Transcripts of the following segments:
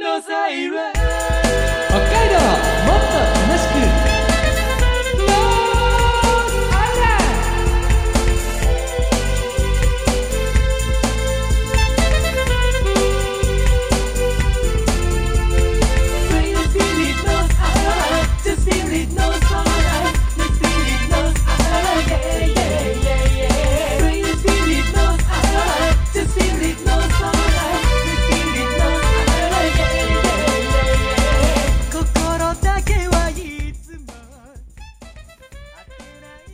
のサ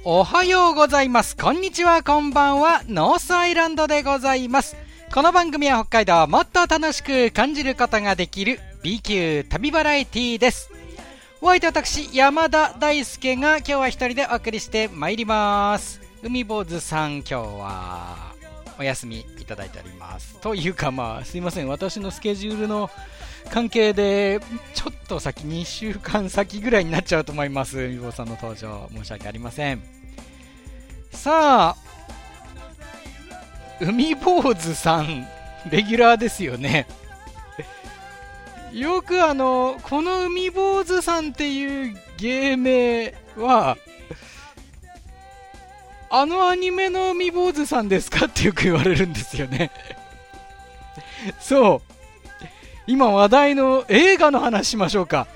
おはようございます。こんにちは、こんばんは。ノースアイランドでございます。この番組は北海道をもっと楽しく感じることができる B 級旅バラエティです。お相手は私、山田大輔が今日は一人でお送りしてまいります。海坊主さん、今日はお休みいただいております。というかまあ、すいません。私のスケジュールの関係で、ちょっと先、2週間先ぐらいになっちゃうと思います。海坊さんの登場、申し訳ありません。さあ、海坊主さん、レギュラーですよね。よくあの、この海坊主さんっていう芸名は、あのアニメの海坊主さんですかってよく言われるんですよね。そう。今話題の映画の話しましょうか。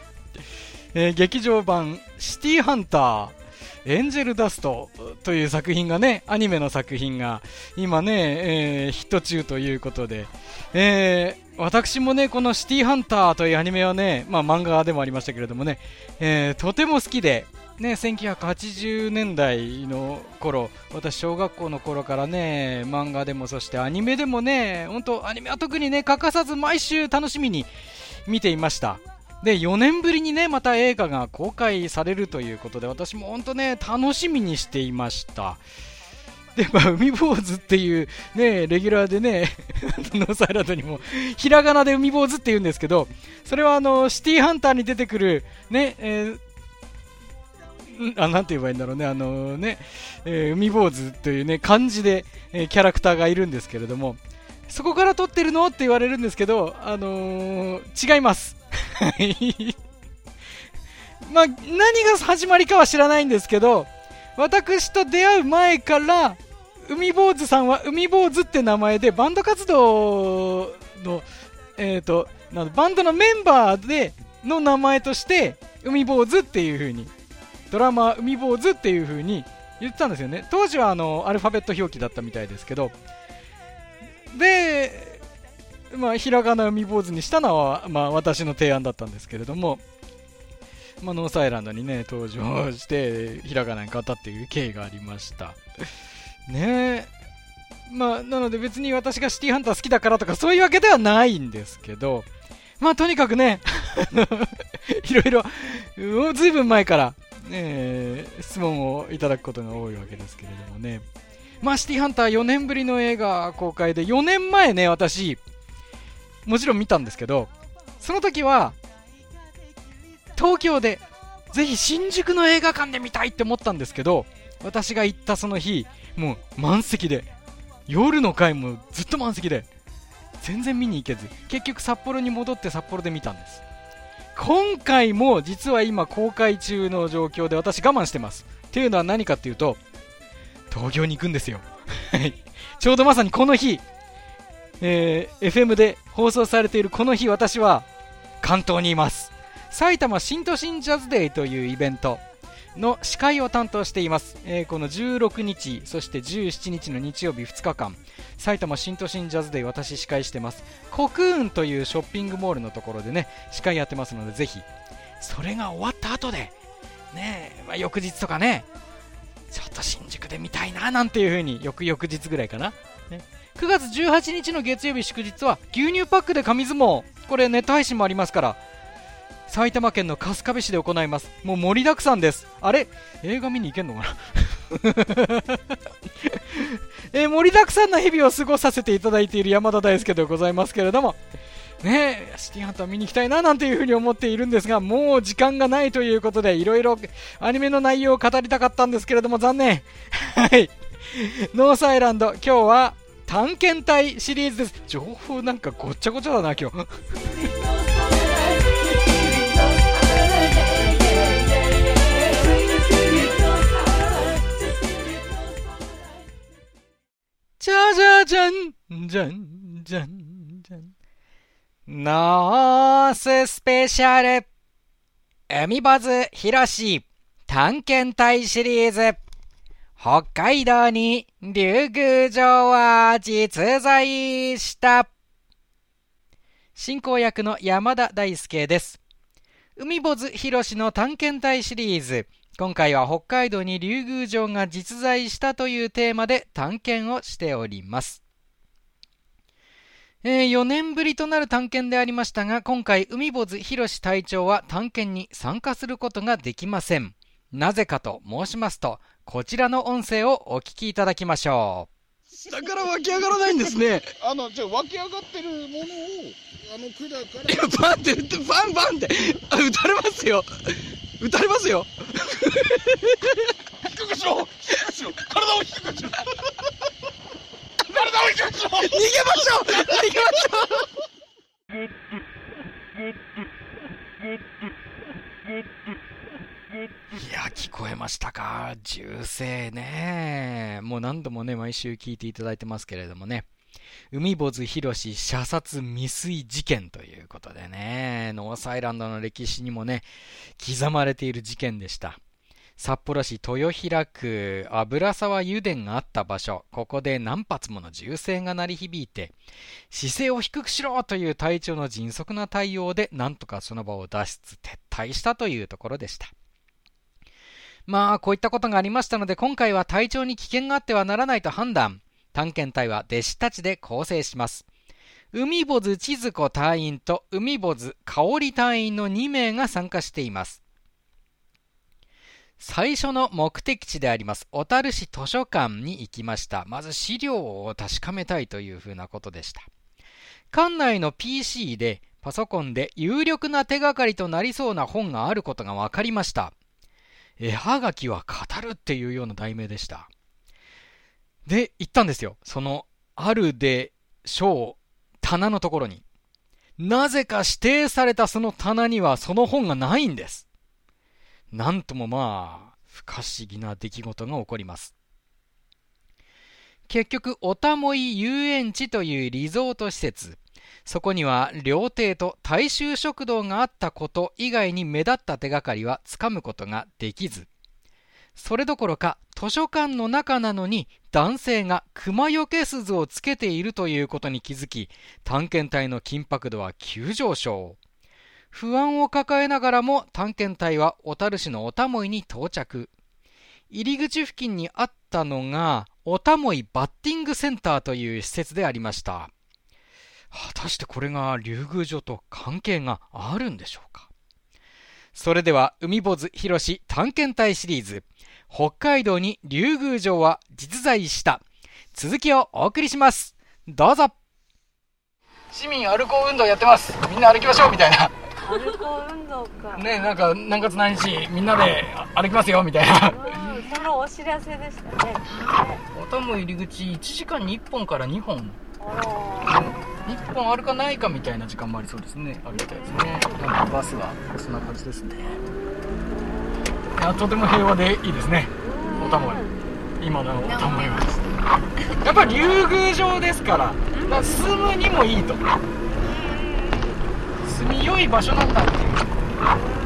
えー劇場版シティーハンターエンジェルダストという作品がね、アニメの作品が今ね、えーヒット中ということで、えー私もね、このシティハンターというアニメはね、まあ漫画でもありましたけれどもね、えーとても好きで、ね、1980年代の頃、私小学校の頃からね、漫画でもそしてアニメでもね、本当アニメは特にね、欠かさず毎週楽しみに見ていました。で、4年ぶりにね、また映画が公開されるということで、私も本当ね、楽しみにしていました。で、まあ、海坊主っていうね、レギュラーでね、ノースアイランドにも、ひらがなで海坊主って言うんですけど、それはあの、シティーハンターに出てくる、ね、えーあ、なんて言えばいいんだろうね、あのね、えー海坊主というね、漢字で、えーキャラクターがいるんですけれども、そこから撮ってるの？って言われるんですけど、あの違います。まあ、何が始まりかは知らないんですけど、私と出会う前から、海坊主さんは海坊主って名前で、バンド活動の、えっ、と、なんバンドのメンバーで、の名前として、海坊主っていう風に、ドラマ海坊主っていう風に言ってたんですよね。当時はあの、アルファベット表記だったみたいですけど、で、まあ、ひらがな海坊主にしたのは、まあ、私の提案だったんですけれども、まあ、ノースアイランドにね、登場して、ひらがなに変わったっていう経緯がありました。ねえ。まあ、なので別に私がシティハンター好きだからとかそういうわけではないんですけど、まあ、とにかくね、いろいろ、もうずいぶん前から、ね、質問をいただくことが多いわけですけれどもね。まあ、シティハンター4年ぶりの映画公開で、4年前ね、私、もちろん見たんですけど、その時は、東京で、ぜひ新宿の映画館で見たいって思ったんですけど、私が行ったその日、もう満席で、夜の回もずっと満席で、全然見に行けず、結局札幌に戻って札幌で見たんです。今回も実は今公開中の状況で私我慢してます。っていうのは何かっていうと、東京に行くんですよ。はいちょうどまさにこの日、えー FM で放送されているこの日、私は関東にいます。埼玉新都心ジャズデーというイベントの司会を担当しています。えーこの16日、そして17日の日曜日2日間、埼玉新都心ジャズデー私司会してます。コクーンというショッピングモールのところでね、司会やってますので、ぜひ、それが終わった後で、ねえ、まあ、翌日とかね、ちょっと新宿で見たいななんていう風に翌々日ぐらいかな、9月18日の月曜日祝日は牛乳パックで紙相撲これネット配信もありますから埼玉県の春日部市で行います。もう盛りだくさんです。あれ？映画見に行けんのかな？え盛りだくさんな日々を過ごさせていただいている山田大輔でございますけれども。ね、シティハンター見に行きたいななんていうふうに思っているんですが、もう時間がないということで、いろいろアニメの内容を語りたかったんですけれども、残念。はい。ノースアイランド、今日は探検隊シリーズです。情報なんかごっちゃごちゃだな、今日。じゃじゃじゃん、じゃん、じゃん、じゃん。ノーススペシャル。エミバズヒロシ探検隊シリーズ。北海道に竜宮城は実在した。進行役の山田大輔です。海坊主ひろしの探検隊シリーズ。今回は北海道に竜宮城が実在したというテーマで探検をしております。えー、4年ぶりとなる探検でありましたが、今回、海坊主博士隊長は探検に参加することができません。なぜかと申しますと、こちらの音声をお聞きいただきましょう。だから湧き上がらないんですね。あの、じゃ湧き上がってるものを、あの管から。いや、バンって、バンバンって、あ、撃たれますよ。撃たれますよ 低くしろ低くしろ体を低くしろ 体を低くしろ逃げましょう逃げましょういや、聞こえましたか？銃声ね。もう何度もね、毎週聞いていただいてますけれどもね。海坊主博士射殺未遂事件ということでね、ノースアイランドの歴史にもね、刻まれている事件でした。札幌市豊平区油沢油田があった場所、ここで何発もの銃声が鳴り響いて、姿勢を低くしろという隊長の迅速な対応で、なんとかその場を脱出、撤退したというところでした。まあ、こういったことがありましたので、今回は隊長に危険があってはならないと判断。探検隊は弟子たちで構成します。海坊主千鶴子隊員と海坊主香織隊員の2名が参加しています。最初の目的地であります、小樽市図書館に行きました。まず資料を確かめたいというふうなことでした。館内の PC で、パソコンで有力な手がかりとなりそうな本があることが分かりました。絵はがきは語るっていうような題名でした。で、行ったんですよ。その、あるでしょう、棚のところに。なぜか指定されたその棚にはその本がないんです。なんともまあ、不可思議な出来事が起こります。結局、おたもい遊園地というリゾート施設。そこには料亭と大衆食堂があったこと以外に目立った手がかりはつかむことができず、それどころか図書館の中なのに男性が熊よけ鈴をつけているということに気づき、探検隊の緊迫度は急上昇。不安を抱えながらも探検隊は小樽市のおたもいに到着。入り口付近にあったのが、おたもいバッティングセンターという施設でありました。果たしてこれが竜宮城と関係があるんでしょうか？それでは、海坊主博士探検隊シリーズ、北海道に竜宮城は実在した。続きをお送りします。どうぞ市民歩こう運動やってます。みんな歩きましょうみたいな。歩こう運動か。ねなんか何月何日みんなで歩きますよみたいな。そのお知らせでしたね。おたも入り口1時間に1本から2本。1本あるかないかみたいな時間もありそうですね。歩きたいですね。なんかバスはそんな感じですね。いやとても平和でいいですね。おたも今のおたもは。ですねやっぱり竜宮城ですから。から住むにもいいと。住みよい場所なんだっていう。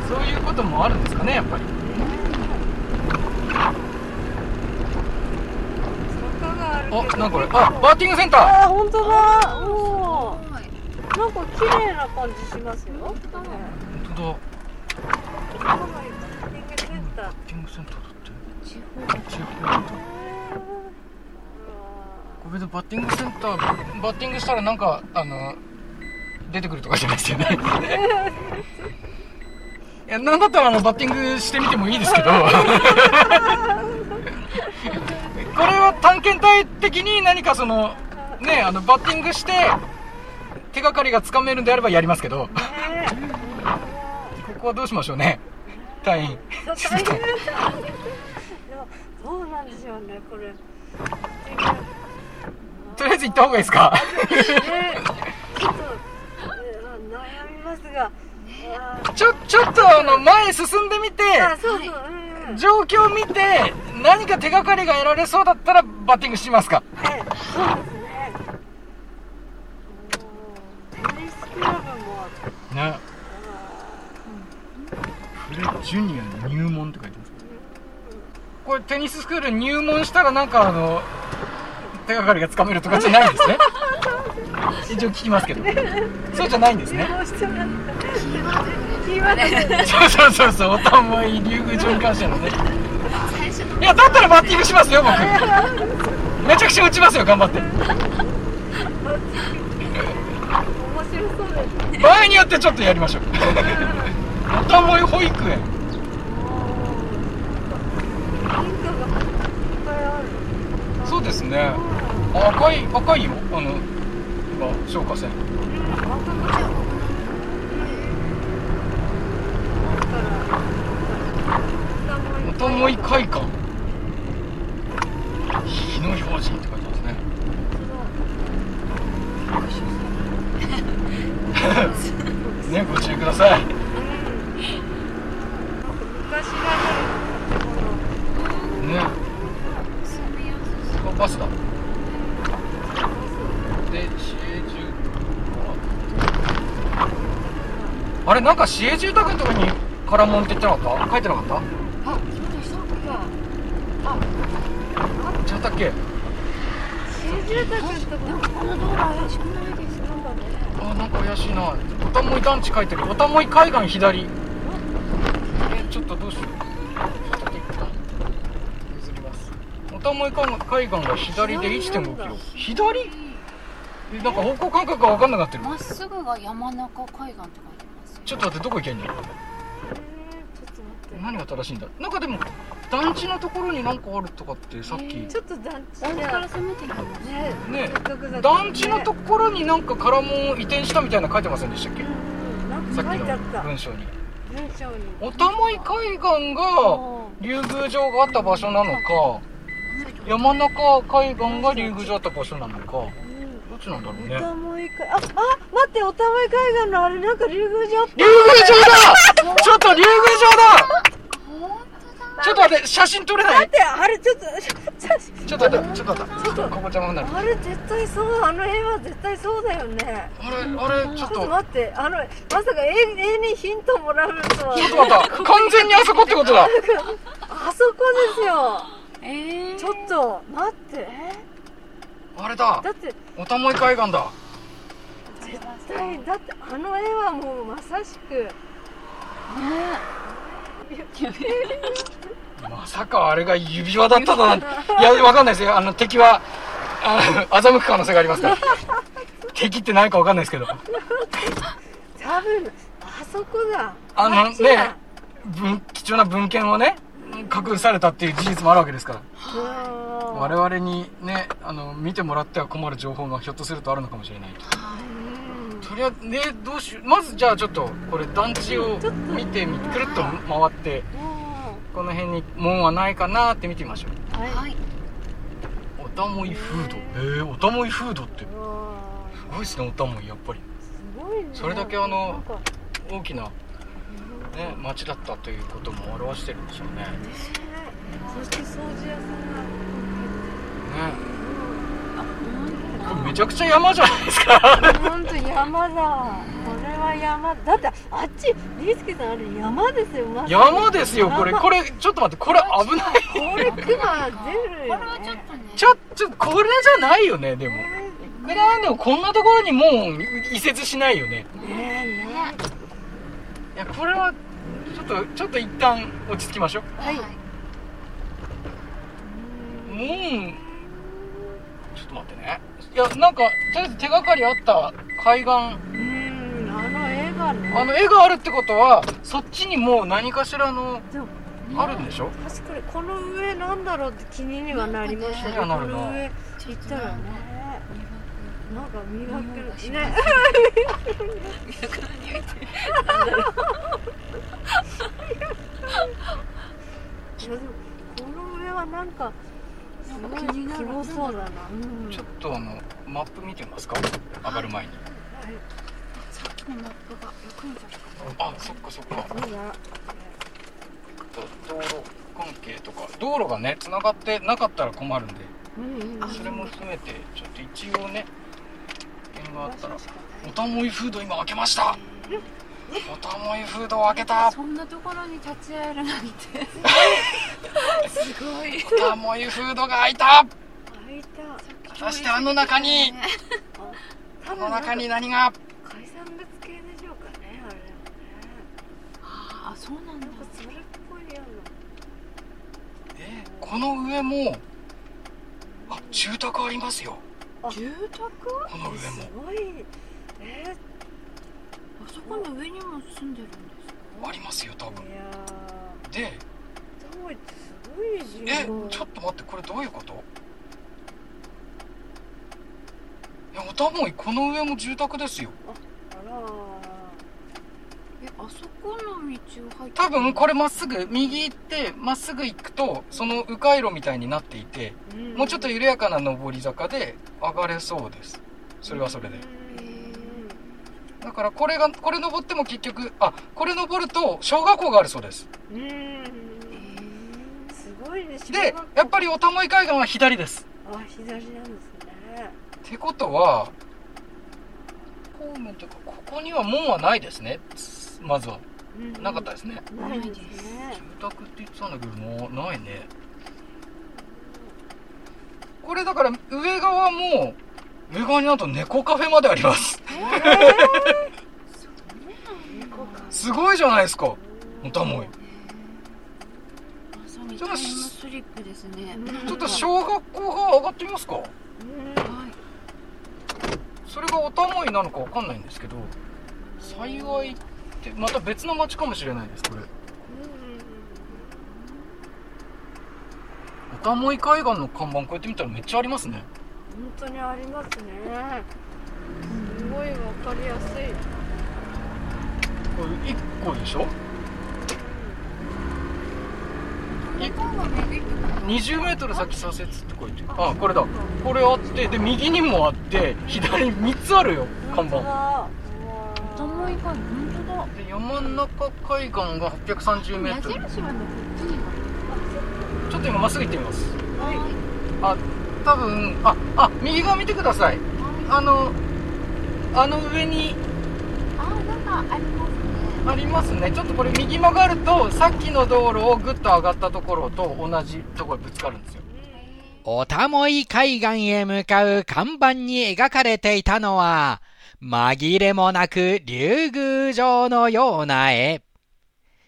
そういうこともあるんですかねやっぱりあ、なんかこれ、あ、バッティングセンター。あ、本当だ。おお。なんか綺麗な感じしますよ。本当だ。バッティングセンター。バッティングセンターだって。地方。地方これでバッティングセンター、バッティングしたらなんかあの出てくるとかじゃないですよね。いや、なんだったらあのバッティングしてみてもいいですけど。これは探検隊的に何かその、ね、あのバッティングして手がかりがつかめるんであればやりますけど、ここはどうしましょうね、隊員。そうなんですよね、これ。とりあえず行った方がいいですか？ちょっと悩みますが。ちょ、ちょっとあの前進んでみて、そうそう、状況を見て、何か手がかりが得られそうだったら、バッティングしますか？はい、そうですね。テニスクラブも。ね。フレジュニア入門って書いてます。これテニススクール入門したら、なんかあの。手がかりがつかめるとかじゃないんですね。一応聞きますけど。そうじゃないんですね。そうそうそうそうおたまい竜宮城に関してのねいやだったらバッティングしますよ僕めちゃくちゃ打ちますよ頑張って場合によってちょっとやりましょうおたまい保育園そうですねあ赤い赤いよあの今消火栓おたまい会館日の表示って書いてますね。ねご注意ください。ねあバスだで市営住あれなんか市営住宅のとこに唐門って言ってなかった？書いてなかった？あ、そうでしたったっけ？け新住宅のとここの道路怪しくないですか？なんだねあなんか怪しいな。おたもい団地書いてる。おたもい海岸左。えちょっとどうしよう。ちょっと一旦譲ります。おたもい海岸が左で1 5キロ左？えなんか方向感覚が分かんなくなってる。まっすぐが山中海岸って書いてちょっと待ってどこ行けんの？えーちょっと待って。何が正しいんだ？なんかでも団地のところになんかあるとかってさっき。ちょっと団地から攻めてみますねねゾクゾク団地のところになんか唐門を移転したみたいなの書いてませんでしたっけ？うんなんかさっき書いてあった。の文章に。文章に。おたまい海岸が竜宮城があった場所なのか山中海岸が竜宮城あった場所なのかちなんだろうね。おたまい海あ、あ、待って、おたまい海岸のあれなんか竜宮城っぽい竜宮城だ！ちょっと竜宮城だ！本ちょっと待って写真撮れない？待って、あれちょっと、ち ょちょっと待ってちょっと待って。ちょっとここ邪魔になる。あれ絶対そう、あの絵は絶対そうだよね。あれあれちょっと。待って、あの、まさか絵絵にヒントもらうとは。ちょっと待った。完全にあそこってことだ。あそこですよ。当えー、ちょっと、待って、えあれだだって、おたもい海岸だ。絶対、だってあの絵はもうまさしく、まさかあれが指輪だっただなんて。いやわかんないですよ。あの敵はあの欺く可能性がありますから。敵って何かわかんないですけど。多分、あそこだ。あのね文貴重な文献をね隠されたっていう事実もあるわけですから。うん我々にねあの見てもらっては困る情報がひょっとするとあるのかもしれないうんとりあえずねどうしよう。まずじゃあちょっとこれ団地を見てみくるっと回ってこの辺に門はないかなって見てみましょう。はい。はいおたもいフード。へえおたもいフードって。すごいですねおたもいやっぱり。すごいね。それだけあの大きなね町だったということも表してるんでしょうね。ね。そして掃除屋さんが。これめちゃくちゃ山じゃないですか。本当山だ。これは山。だ。ってあっち、リースケさんあれ山ですよ。ま山ですよこれ。山。これちょっと待ってこれ危ない。これクマ出るこよれはちょっね。とね。ちょちょこれじゃないよねでも。いくらなんでもこんなところにもう移設しないよね。ねえねいやこれはっとちょっと一旦落ち着きましょうはいもうちょっと待ってねいやなんかとりあえず手がかりあった海岸え。うん、あの絵がね。あの絵があるってことはそっちにもう何かしらのあるんでしょ？確かにこの上なんだろうって気にはなりましたね。この上行ったらね。なんか磨くね。いやでもこの上はなんかすごいそうだな。うん。ちょっとあのマップ見てみますか？上がる前に。さっきのマップが役に立つかあそっかそっか。道路関係とか。道路がねつながってなかったら困るんで。うんうん。それも含めてちょっと一応ね点があったらおたもいフード今開けましたおたもいフードを開けた。そんなところに立ち会えるなんて。すごい。おたもいフードが開いた。開いた果たしてあの中に多あの中に何が？海産物系でしょうかねあれはね。ああそうなんだ。それっぽいよえこの上もあ住宅ありますよ。住宅？この上うなすもごい。えあそこの上にも住んでるんですありますよ多分。ー、いやでー。タモイってすごい。自え分ちょっと待ってこれどういうこと？いやおたもいこの上も住宅ですよ。あらえあそこの道を入って多分これまっすぐ右行ってまっすぐ行くとその迂回路みたいになっていてーもうちょっと緩やかな上り坂で上がれそうです。それはそれでだからこれがこれ登っても結局あこれ登ると小学校があるそうです。うんうん。えすごいね。小でやっぱりおたもい海岸は左です。あ左なんですね。ってことは方面というかここには門はないですね。まずは。うんなかったですね。ないですね。住宅って言ってたんだけどもうないね。これだから上側も上側になんと猫カフェまであります すごいじゃないですか。おたもいまさにタイムスリップですね。ちょっと小学校側上がってみますか。それがおたもいなのかわかんないんですけど幸いってまた別の町かもしれないですこれ。おたもい海岸の看板こうやって見たらめっちゃありますね。本当にありますね。すごいわかりやすい。これ1個でしょ？い20メートル先左折って書いてる。あこれだ。これあってで右にもあって左3つあるよ。看板板ともい海本当だ。で山中海岸が830メートル。ち？ょっと今まっすぐ行ってみます。はあ多分ああ右側見てください。あのあの上に。あなんかありますね。ありますね。ちょっとこれ右曲がるとさっきの道路をぐっと上がったところと同じところにぶつかるんですよ。おたもい海岸へ向かう看板に描かれていたのは、紛れもなく竜宮城のような絵。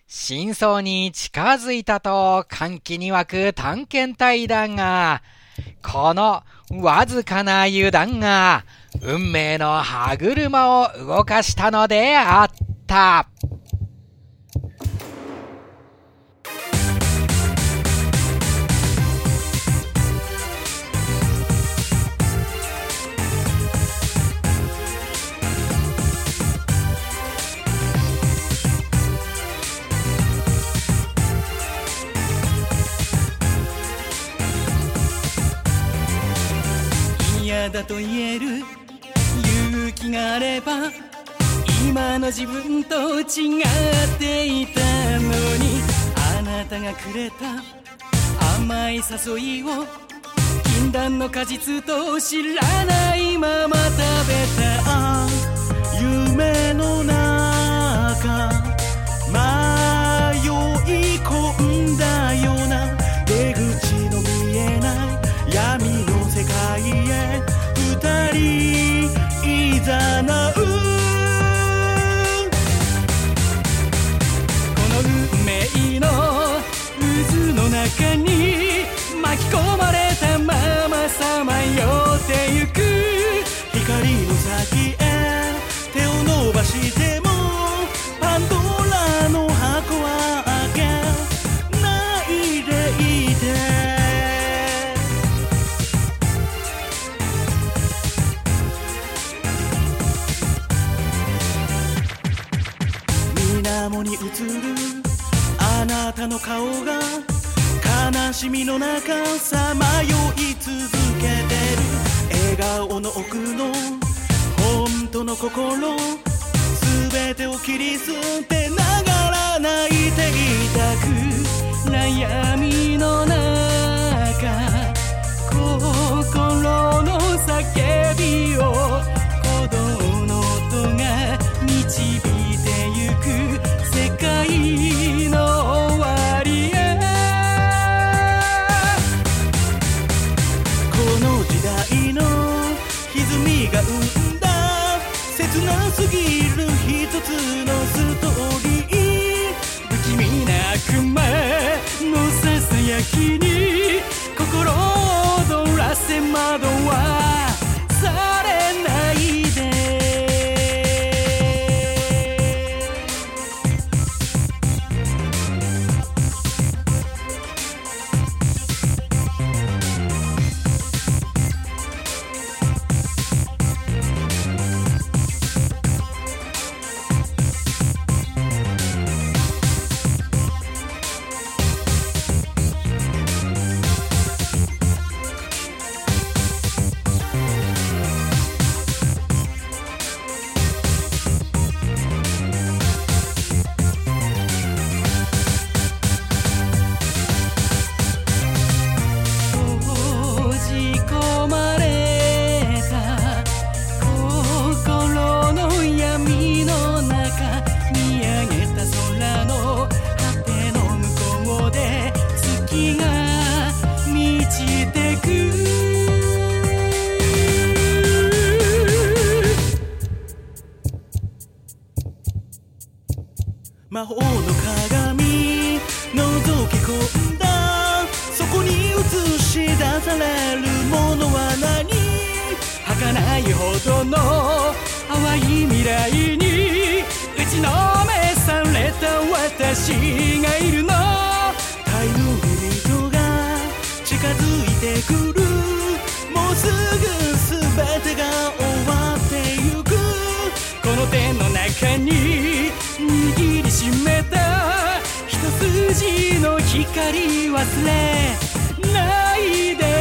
真相に近づいたと歓喜に沸く探検隊だが、このわずかな油断が運命の歯車を動かしたのであった。嫌だと言えるあれば今の自分と違っていたのにあなたがくれた甘い誘いを禁断の果実と知らないまま食べた。夢の中迷い込んだようない儚いほどの淡い未来に打ちのめされた私がいるの。タイムリミットが近づいてくる。もうすぐ全てが終わってゆく。この手の中に握りしめた一筋の光忘れないで。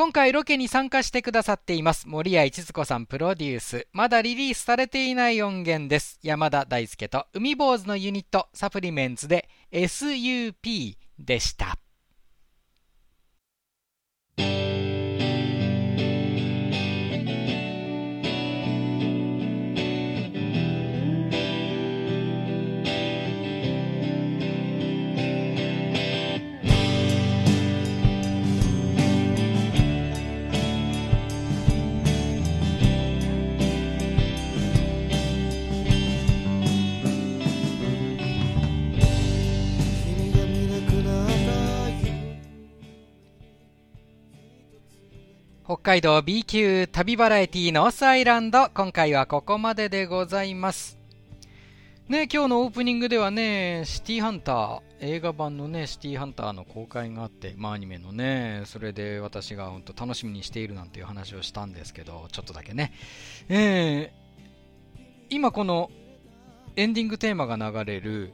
今回ロケに参加してくださっています。森谷一子さんプロデュース。まだリリースされていない音源です。山田大輔と海坊主のユニットサプリメンツで SUP でした。北海道 B 級旅バラエティノースアイランド今回はここまででございます。ね今日のオープニングではねシティハンター映画版のねシティハンターの公開があってまあアニメのねそれで私が本当楽しみにしているなんていう話をしたんですけどちょっとだけね。えー今このエンディングテーマが流れる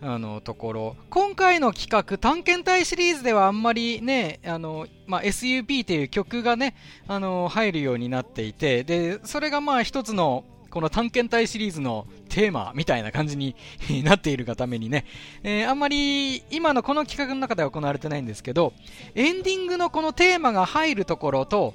あのところ。今回の企画探検隊シリーズではあんまりねあの、まあ、SUP っていう曲がねあの入るようになっていてでそれがまあ一つのこの探検隊シリーズのテーマみたいな感じに なっているがためにね、えーあんまり今のこの企画の中では行われてないんですけどエンディングのこのテーマが入るところと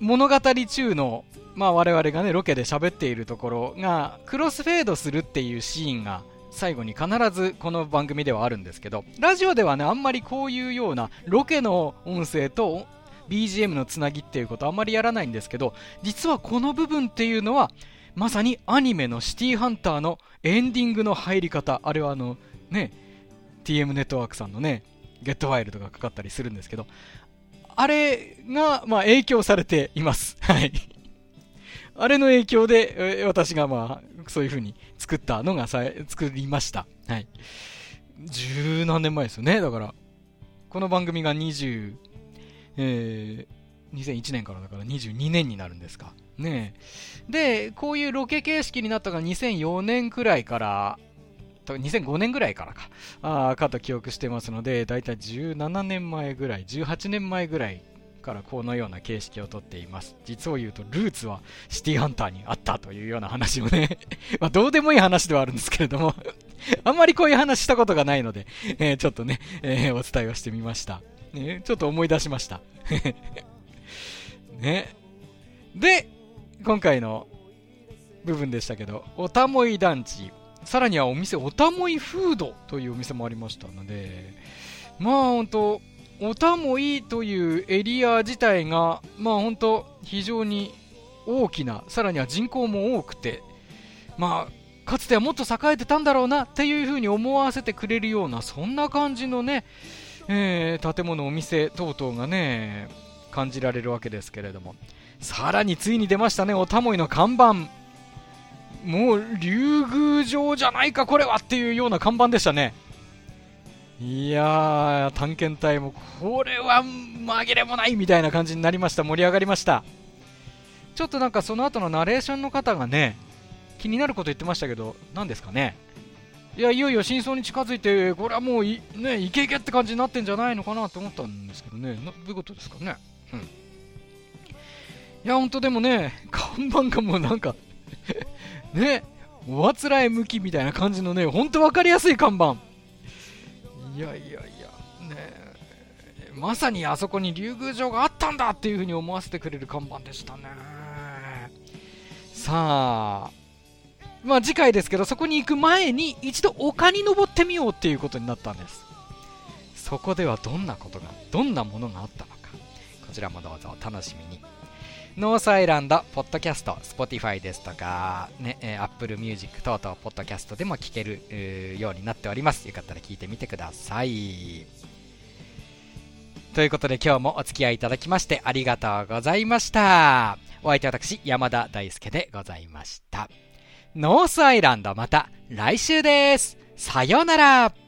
物語中のまあ我々がねロケで喋っているところがクロスフェードするっていうシーンが最後に必ずこの番組ではあるんですけどラジオではねあんまりこういうようなロケの音声と BGM のつなぎっていうことあんまりやらないんですけど実はこの部分っていうのはまさにアニメのシティーハンターのエンディングの入り方あれはあのね TM ネットワークさんのねゲットワイルドがかかったりするんですけどあれが、まあ、影響されています。はい。あれの影響で、私がまあ、そういう風に作ったのがさ、作りました。はい。十何年前ですよね。だから、この番組が20、えー、2001年からだから22年になるんですか。ねえ。で、こういうロケ形式になったのが2004年くらいから、2005年ぐらいからか、あかと記憶してますので、だいたい17年前ぐらい、18年前ぐらいからこのような形式をとっています。実を言うと、ルーツはシティハンターにあったというような話をね、まどうでもいい話ではあるんですけれども、あんまりこういう話したことがないので、えーちょっとね、えーお伝えをしてみました。ね、ちょっと思い出しました。ね。で、今回の部分でしたけど、おたもい団地、さらにはお店、おたもいフードというお店もありましたので、まあ本当おたもいというエリア自体が、まあ本当非常に大きな、さらには人口も多くて、まあ、かつてはもっと栄えてたんだろうなっていうふうに思わせてくれるような、そんな感じのね、えー建物、お店等々がね、感じられるわけですけれども、さらについに出ましたね、おたもいの看板。もう、竜宮城じゃないか、これはっていうような看板でしたね。いやー、探検隊も、これは紛れもないみたいな感じになりました。盛り上がりました。ちょっとなんかその後のナレーションの方がね、気になること言ってましたけど、何ですかね。いや、いよいよ真相に近づいて、これはもうい、ね、イケイケって感じになってんじゃないのかなと思ったんですけどね。どういうことですかね。うん。いや、ほんとでもね、看板がもうなんか ね、おあつらえ向きみたいな感じのね、ほんとわかりやすい看板。いやいやいや、ねまさにあそこに竜宮城があったんだっていう風に思わせてくれる看板でしたね。さあ、まあ次回ですけど、そこに行く前に一度丘に登ってみようっていうことになったんです。そこではどんなことが、どんなものがあったのか、こちらもどうぞお楽しみに。ノースアイランド、ポッドキャスト、Spotify ですとか、ね、えー Apple Music 等々、ポッドキャストでも聞けるようになっております。よかったら聞いてみてください。ということで今日もお付き合いいただきましてありがとうございました。お相手は私、山田大輔でございました。ノースアイランドまた来週です。さようなら。